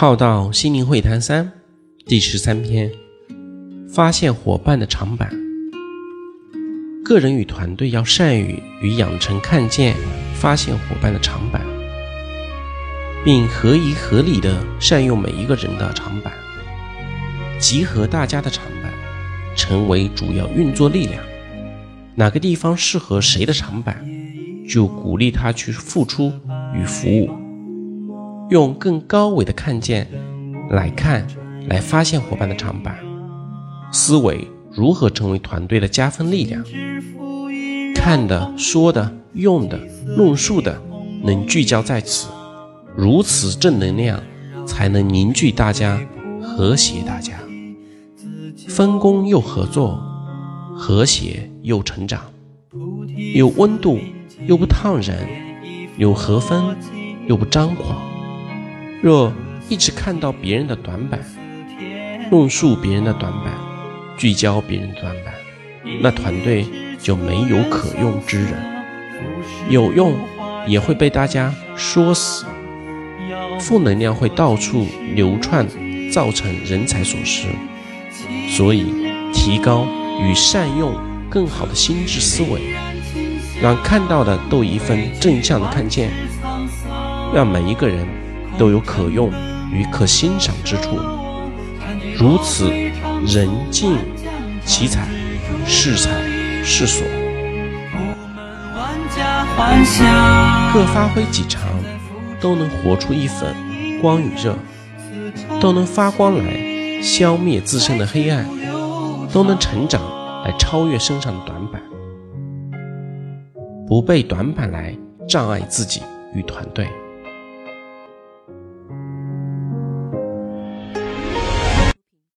浩道心灵会谈三第十三篇：发现伙伴的长板。个人与团队要善于与养成看见、发现伙伴的长板，并合宜合理的善用每一个人的长板，集合大家的长板，成为主要运作力量。哪个地方适合谁的长板，就鼓励他去付出与服务。用更高维的看见来看，来发现伙伴的长板思维如何成为团队的加分力量。看的、说的、用的、论述的，能聚焦在此，如此正能量才能凝聚大家，和谐大家，分工又合作，和谐又成长，有温度又不烫人，有和风又不张狂。若一直看到别人的短板，论述别人的短板，聚焦别人短板，那团队就没有可用之人，有用也会被大家说死，负能量会到处流窜，造成人才损失。所以，提高与善用更好的心智思维，让看到的都一份正向的看见，让每一个人。都有可用与可欣赏之处，如此人尽其彩，适才适所，各发挥几长，都能活出一份光与热，都能发光来消灭自身的黑暗，都能成长来超越身上的短板，不被短板来障碍自己与团队。